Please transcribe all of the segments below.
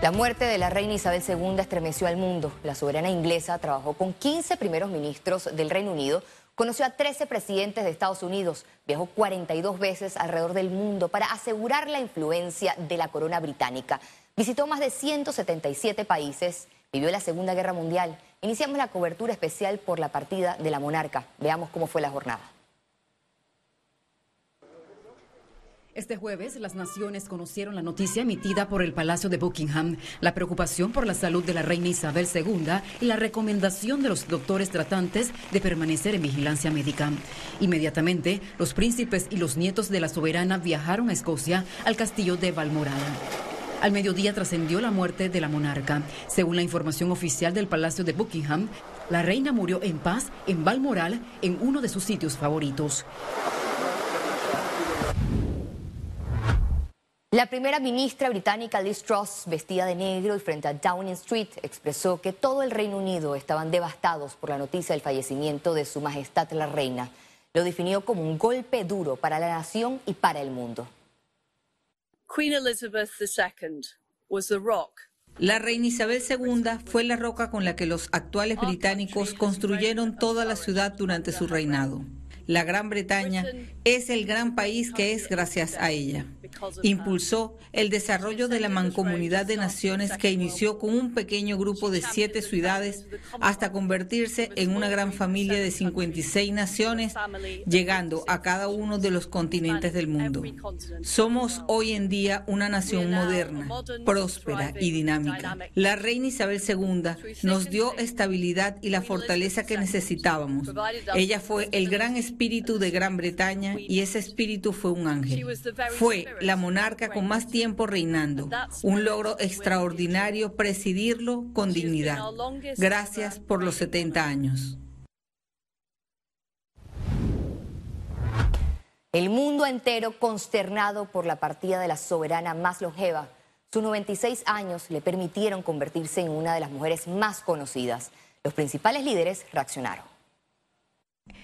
La muerte de la reina Isabel II estremeció al mundo. La soberana inglesa trabajó con 15 primeros ministros del Reino Unido, conoció a 13 presidentes de Estados Unidos, viajó 42 veces alrededor del mundo para asegurar la influencia de la corona británica. Visitó más de 177 países, vivió la Segunda Guerra Mundial. Iniciamos la cobertura especial por la partida de la monarca. Veamos cómo fue la jornada. Este jueves, las naciones conocieron la noticia emitida por el Palacio de Buckingham, la preocupación por la salud de la reina Isabel II y la recomendación de los doctores tratantes de permanecer en vigilancia médica. Inmediatamente, los príncipes y los nietos de la soberana viajaron a Escocia al castillo de Balmoral. Al mediodía trascendió la muerte de la monarca. Según la información oficial del Palacio de Buckingham, la reina murió en paz en Balmoral, en uno de sus sitios favoritos. La primera ministra británica Liz Truss, vestida de negro y frente a Downing Street, expresó que todo el Reino Unido estaban devastados por la noticia del fallecimiento de Su Majestad la Reina. Lo definió como un golpe duro para la nación y para el mundo. Queen Elizabeth II was the rock la reina Isabel II fue la roca con la que los actuales británicos construyeron toda la ciudad durante su reinado. La Gran Bretaña es el gran país que es gracias a ella. Impulsó el desarrollo de la mancomunidad de naciones que inició con un pequeño grupo de siete ciudades hasta convertirse en una gran familia de 56 naciones, llegando a cada uno de los continentes del mundo. Somos hoy en día una nación moderna, próspera y dinámica. La reina Isabel II nos dio estabilidad y la fortaleza que necesitábamos. Ella fue el gran espíritu de Gran Bretaña y ese espíritu fue un ángel. Fue la monarca con más tiempo reinando. Un logro extraordinario presidirlo con dignidad. Gracias por los 70 años. El mundo entero consternado por la partida de la soberana más longeva. Sus 96 años le permitieron convertirse en una de las mujeres más conocidas. Los principales líderes reaccionaron.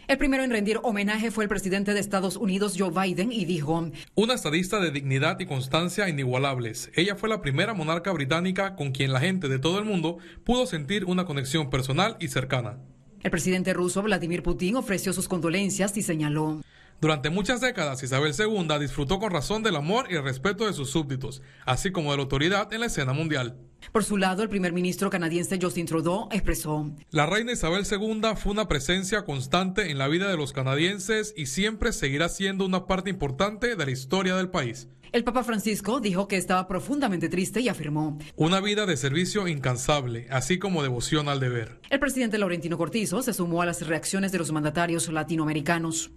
El primero en rendir homenaje fue el presidente de Estados Unidos, Joe Biden, y dijo, Una estadista de dignidad y constancia inigualables. Ella fue la primera monarca británica con quien la gente de todo el mundo pudo sentir una conexión personal y cercana. El presidente ruso, Vladimir Putin, ofreció sus condolencias y señaló, durante muchas décadas, Isabel II disfrutó con razón del amor y el respeto de sus súbditos, así como de la autoridad en la escena mundial. Por su lado, el primer ministro canadiense Justin Trudeau expresó, La reina Isabel II fue una presencia constante en la vida de los canadienses y siempre seguirá siendo una parte importante de la historia del país. El Papa Francisco dijo que estaba profundamente triste y afirmó, Una vida de servicio incansable, así como devoción al deber. El presidente Laurentino Cortizo se sumó a las reacciones de los mandatarios latinoamericanos.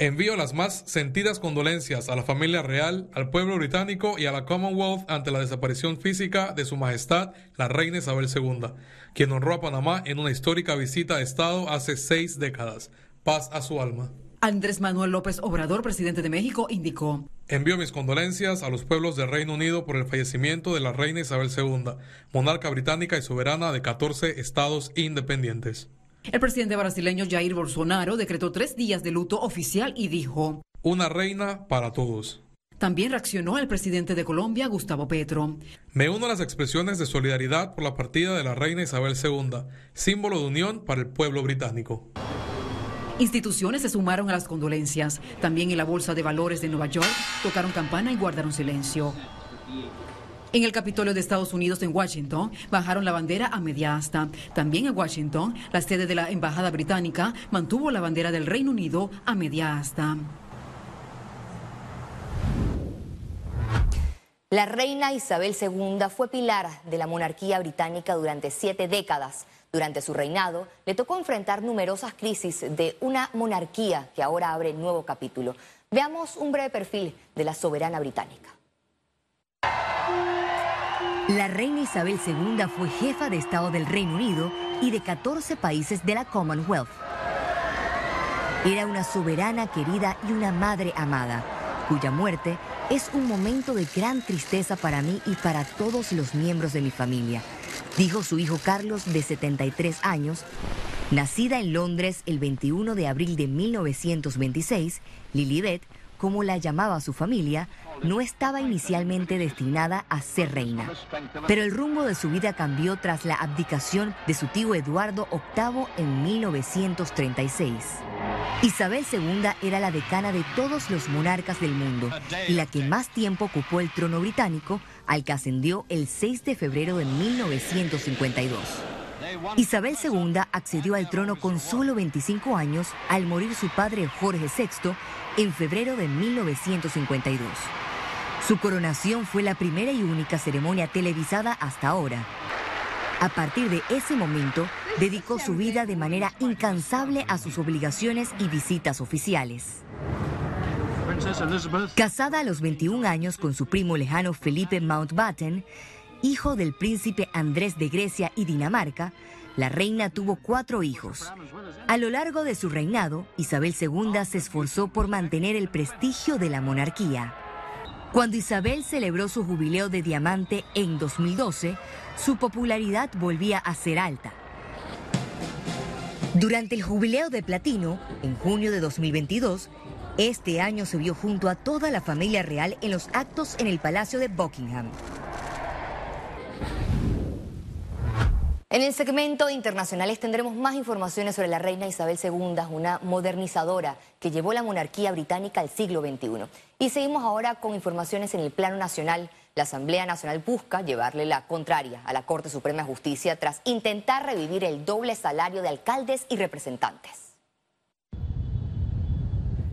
Envío las más sentidas condolencias a la familia real, al pueblo británico y a la Commonwealth ante la desaparición física de Su Majestad la Reina Isabel II, quien honró a Panamá en una histórica visita de Estado hace seis décadas. Paz a su alma. Andrés Manuel López Obrador, presidente de México, indicó. Envío mis condolencias a los pueblos del Reino Unido por el fallecimiento de la reina Isabel II, monarca británica y soberana de 14 estados independientes. El presidente brasileño Jair Bolsonaro decretó tres días de luto oficial y dijo, Una reina para todos. También reaccionó el presidente de Colombia, Gustavo Petro. Me uno a las expresiones de solidaridad por la partida de la reina Isabel II, símbolo de unión para el pueblo británico. Instituciones se sumaron a las condolencias. También en la Bolsa de Valores de Nueva York tocaron campana y guardaron silencio. En el Capitolio de Estados Unidos en Washington bajaron la bandera a media asta. También en Washington, la sede de la Embajada Británica mantuvo la bandera del Reino Unido a media asta. La reina Isabel II fue pilar de la monarquía británica durante siete décadas. Durante su reinado le tocó enfrentar numerosas crisis de una monarquía que ahora abre nuevo capítulo. Veamos un breve perfil de la soberana británica. La reina Isabel II fue jefa de Estado del Reino Unido y de 14 países de la Commonwealth. Era una soberana querida y una madre amada, cuya muerte es un momento de gran tristeza para mí y para todos los miembros de mi familia, dijo su hijo Carlos de 73 años. Nacida en Londres el 21 de abril de 1926, Lilibet como la llamaba su familia, no estaba inicialmente destinada a ser reina. Pero el rumbo de su vida cambió tras la abdicación de su tío Eduardo VIII en 1936. Isabel II era la decana de todos los monarcas del mundo y la que más tiempo ocupó el trono británico, al que ascendió el 6 de febrero de 1952. Isabel II accedió al trono con solo 25 años al morir su padre Jorge VI en febrero de 1952. Su coronación fue la primera y única ceremonia televisada hasta ahora. A partir de ese momento, dedicó su vida de manera incansable a sus obligaciones y visitas oficiales. Casada a los 21 años con su primo lejano Felipe Mountbatten, hijo del príncipe Andrés de Grecia y Dinamarca, la reina tuvo cuatro hijos. A lo largo de su reinado, Isabel II se esforzó por mantener el prestigio de la monarquía. Cuando Isabel celebró su jubileo de diamante en 2012, su popularidad volvía a ser alta. Durante el jubileo de platino, en junio de 2022, este año se vio junto a toda la familia real en los actos en el Palacio de Buckingham. En el segmento internacionales tendremos más informaciones sobre la reina Isabel II, una modernizadora que llevó la monarquía británica al siglo XXI. Y seguimos ahora con informaciones en el plano nacional. La Asamblea Nacional busca llevarle la contraria a la Corte Suprema de Justicia tras intentar revivir el doble salario de alcaldes y representantes.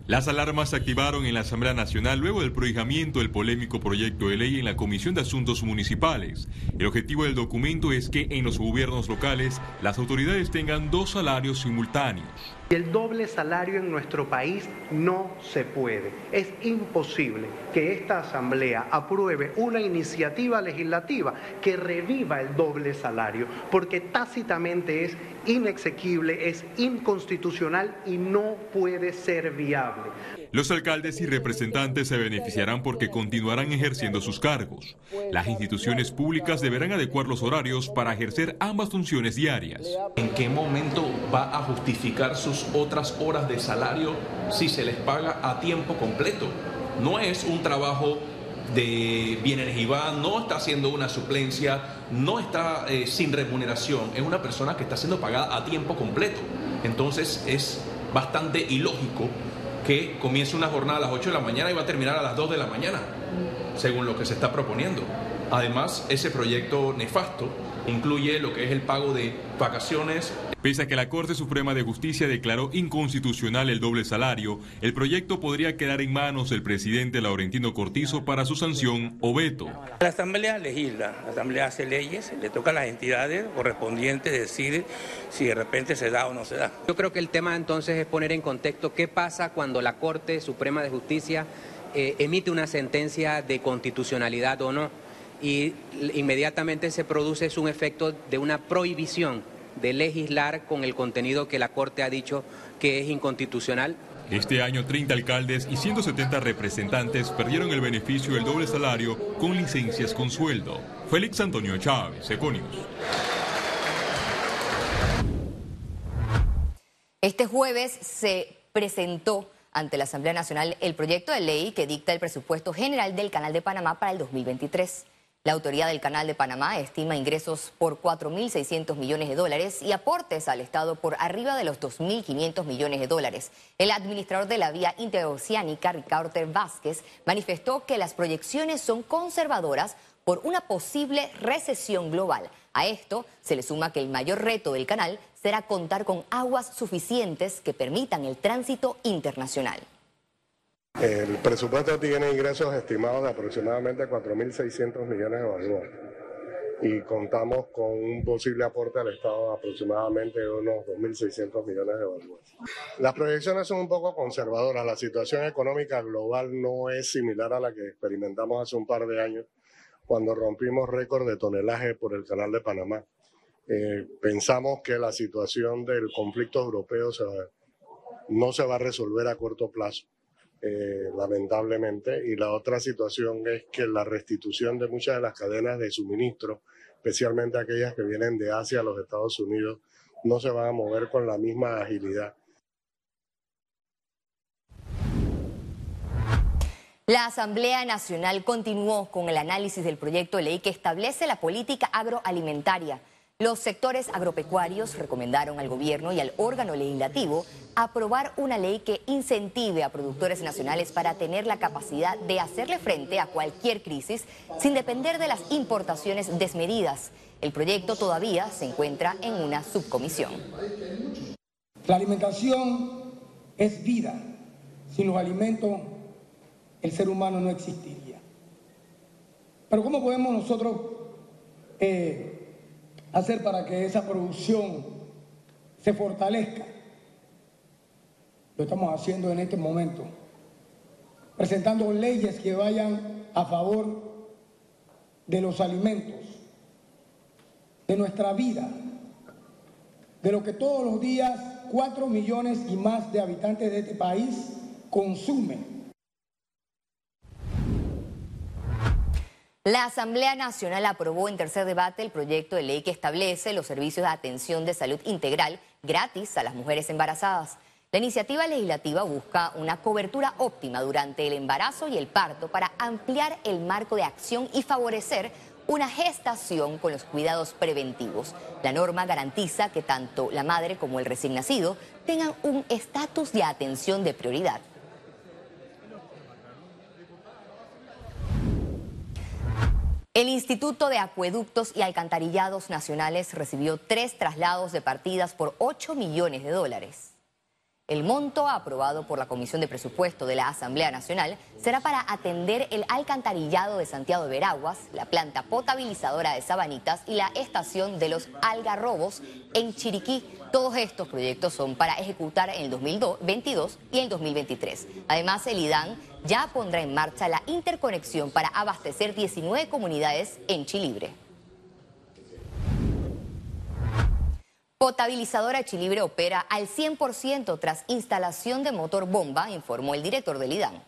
Las alarmas se activaron en la Asamblea Nacional luego del prohijamiento del polémico proyecto de ley en la Comisión de Asuntos Municipales. El objetivo del documento es que en los gobiernos locales las autoridades tengan dos salarios simultáneos. El doble salario en nuestro país no se puede. Es imposible que esta Asamblea apruebe una iniciativa legislativa que reviva el doble salario, porque tácitamente es inexequible, es inconstitucional y no puede ser viable. Los alcaldes y representantes se beneficiarán porque continuarán ejerciendo sus cargos. Las instituciones públicas deberán adecuar los horarios para ejercer ambas funciones diarias. ¿En qué momento va a justificar sus otras horas de salario si se les paga a tiempo completo? No es un trabajo de bienes y va, no está haciendo una suplencia, no está eh, sin remuneración, es una persona que está siendo pagada a tiempo completo. Entonces es bastante ilógico que comience una jornada a las 8 de la mañana y va a terminar a las 2 de la mañana, según lo que se está proponiendo. Además, ese proyecto nefasto incluye lo que es el pago de vacaciones. Pese a que la Corte Suprema de Justicia declaró inconstitucional el doble salario, el proyecto podría quedar en manos del presidente Laurentino Cortizo para su sanción o veto. La Asamblea legisla, la Asamblea hace leyes, le toca a las entidades correspondientes decir si de repente se da o no se da. Yo creo que el tema entonces es poner en contexto qué pasa cuando la Corte Suprema de Justicia eh, emite una sentencia de constitucionalidad o no y inmediatamente se produce un efecto de una prohibición de legislar con el contenido que la Corte ha dicho que es inconstitucional. Este año 30 alcaldes y 170 representantes perdieron el beneficio del doble salario con licencias con sueldo. Félix Antonio Chávez, Econius. Este jueves se presentó ante la Asamblea Nacional el proyecto de ley que dicta el presupuesto general del Canal de Panamá para el 2023. La autoridad del Canal de Panamá estima ingresos por 4.600 millones de dólares y aportes al Estado por arriba de los 2.500 millones de dólares. El administrador de la vía interoceánica, Ricardo Vázquez, manifestó que las proyecciones son conservadoras por una posible recesión global. A esto se le suma que el mayor reto del canal será contar con aguas suficientes que permitan el tránsito internacional. El presupuesto tiene ingresos estimados de aproximadamente 4.600 millones de balboas y contamos con un posible aporte al Estado de aproximadamente unos 2.600 millones de balboas. Las proyecciones son un poco conservadoras. La situación económica global no es similar a la que experimentamos hace un par de años cuando rompimos récord de tonelaje por el Canal de Panamá. Eh, pensamos que la situación del conflicto europeo no se va a resolver a corto plazo eh, lamentablemente. Y la otra situación es que la restitución de muchas de las cadenas de suministro, especialmente aquellas que vienen de Asia a los Estados Unidos, no se van a mover con la misma agilidad. La Asamblea Nacional continuó con el análisis del proyecto de ley que establece la política agroalimentaria. Los sectores agropecuarios recomendaron al gobierno y al órgano legislativo aprobar una ley que incentive a productores nacionales para tener la capacidad de hacerle frente a cualquier crisis sin depender de las importaciones desmedidas. El proyecto todavía se encuentra en una subcomisión. La alimentación es vida. Sin los alimentos el ser humano no existiría. Pero ¿cómo podemos nosotros eh, hacer para que esa producción se fortalezca? Lo estamos haciendo en este momento, presentando leyes que vayan a favor de los alimentos, de nuestra vida, de lo que todos los días cuatro millones y más de habitantes de este país consumen La Asamblea Nacional aprobó en tercer debate el proyecto de ley que establece los servicios de atención de salud integral gratis a las mujeres embarazadas. La iniciativa legislativa busca una cobertura óptima durante el embarazo y el parto para ampliar el marco de acción y favorecer una gestación con los cuidados preventivos. La norma garantiza que tanto la madre como el recién nacido tengan un estatus de atención de prioridad. El Instituto de Acueductos y Alcantarillados Nacionales recibió tres traslados de partidas por 8 millones de dólares. El monto aprobado por la Comisión de Presupuesto de la Asamblea Nacional será para atender el alcantarillado de Santiago de Veraguas, la planta potabilizadora de Sabanitas y la estación de los Algarrobos en Chiriquí. Todos estos proyectos son para ejecutar en el 2022 y el 2023. Además, el IDAN ya pondrá en marcha la interconexión para abastecer 19 comunidades en Chilibre. Potabilizadora Chilibre opera al 100% tras instalación de motor bomba, informó el director del IDAN.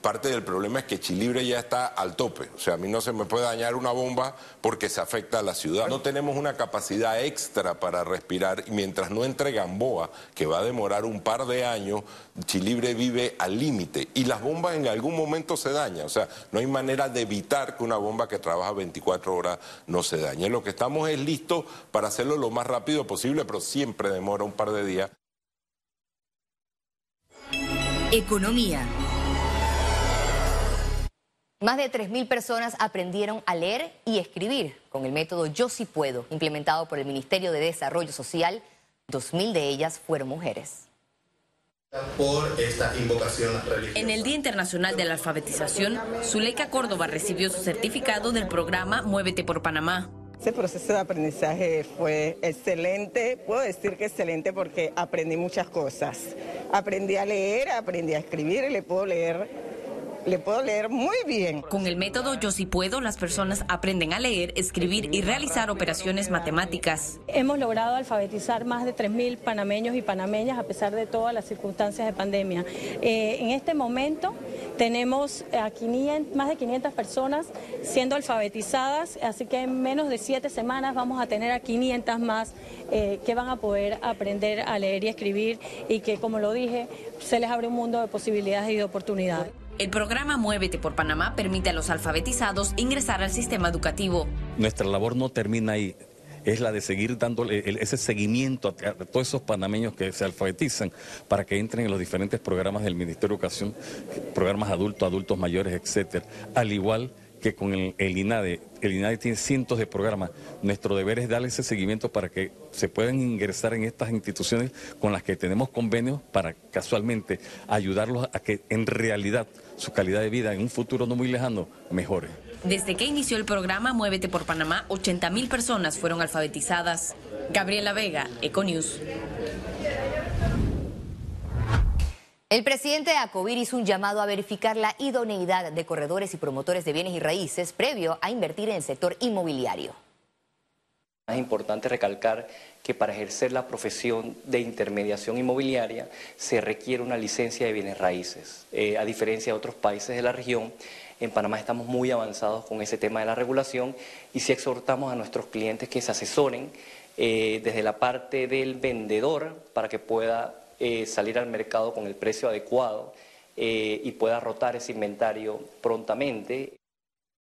Parte del problema es que Chilibre ya está al tope, o sea, a mí no se me puede dañar una bomba porque se afecta a la ciudad. No tenemos una capacidad extra para respirar y mientras no entre Gamboa, que va a demorar un par de años, Chilibre vive al límite y las bombas en algún momento se dañan, o sea, no hay manera de evitar que una bomba que trabaja 24 horas no se dañe. Lo que estamos es listos para hacerlo lo más rápido posible, pero siempre demora un par de días. Economía. Más de 3.000 personas aprendieron a leer y escribir con el método Yo sí puedo, implementado por el Ministerio de Desarrollo Social. 2.000 de ellas fueron mujeres. Por esta invocación En el Día Internacional de la Alfabetización, Zuleika Córdoba recibió su certificado del programa Muévete por Panamá. Ese proceso de aprendizaje fue excelente, puedo decir que excelente porque aprendí muchas cosas. Aprendí a leer, aprendí a escribir y le puedo leer le puedo leer muy bien. Con el método Yo sí puedo, las personas aprenden a leer, escribir y realizar operaciones matemáticas. Hemos logrado alfabetizar más de 3.000 panameños y panameñas a pesar de todas las circunstancias de pandemia. Eh, en este momento tenemos a 500, más de 500 personas siendo alfabetizadas, así que en menos de siete semanas vamos a tener a 500 más eh, que van a poder aprender a leer y escribir y que, como lo dije, se les abre un mundo de posibilidades y de oportunidades. El programa Muévete por Panamá permite a los alfabetizados ingresar al sistema educativo. Nuestra labor no termina ahí es la de seguir dándole ese seguimiento a, todos esos panameños que se alfabetizan para que entren en los diferentes programas del Ministerio de Educación, programas adultos, adultos mayores, etcétera. Al igual que con el, INADE, el INADE tiene cientos de programas. Nuestro deber es darle ese seguimiento para que se puedan ingresar en estas instituciones con las que tenemos convenios para casualmente ayudarlos a que en realidad su calidad de vida en un futuro no muy lejano mejore. Desde que inició el programa Muévete por Panamá, 80 mil personas fueron alfabetizadas. Gabriela Vega, Econews. El presidente de Acovir hizo un llamado a verificar la idoneidad de corredores y promotores de bienes y raíces previo a invertir en el sector inmobiliario. Es importante recalcar que para ejercer la profesión de intermediación inmobiliaria se requiere una licencia de bienes raíces. Eh, a diferencia de otros países de la región, en Panamá estamos muy avanzados con ese tema de la regulación y sí exhortamos a nuestros clientes que se asesoren eh, desde la parte del vendedor para que pueda eh, salir al mercado con el precio adecuado eh, y pueda rotar ese inventario prontamente.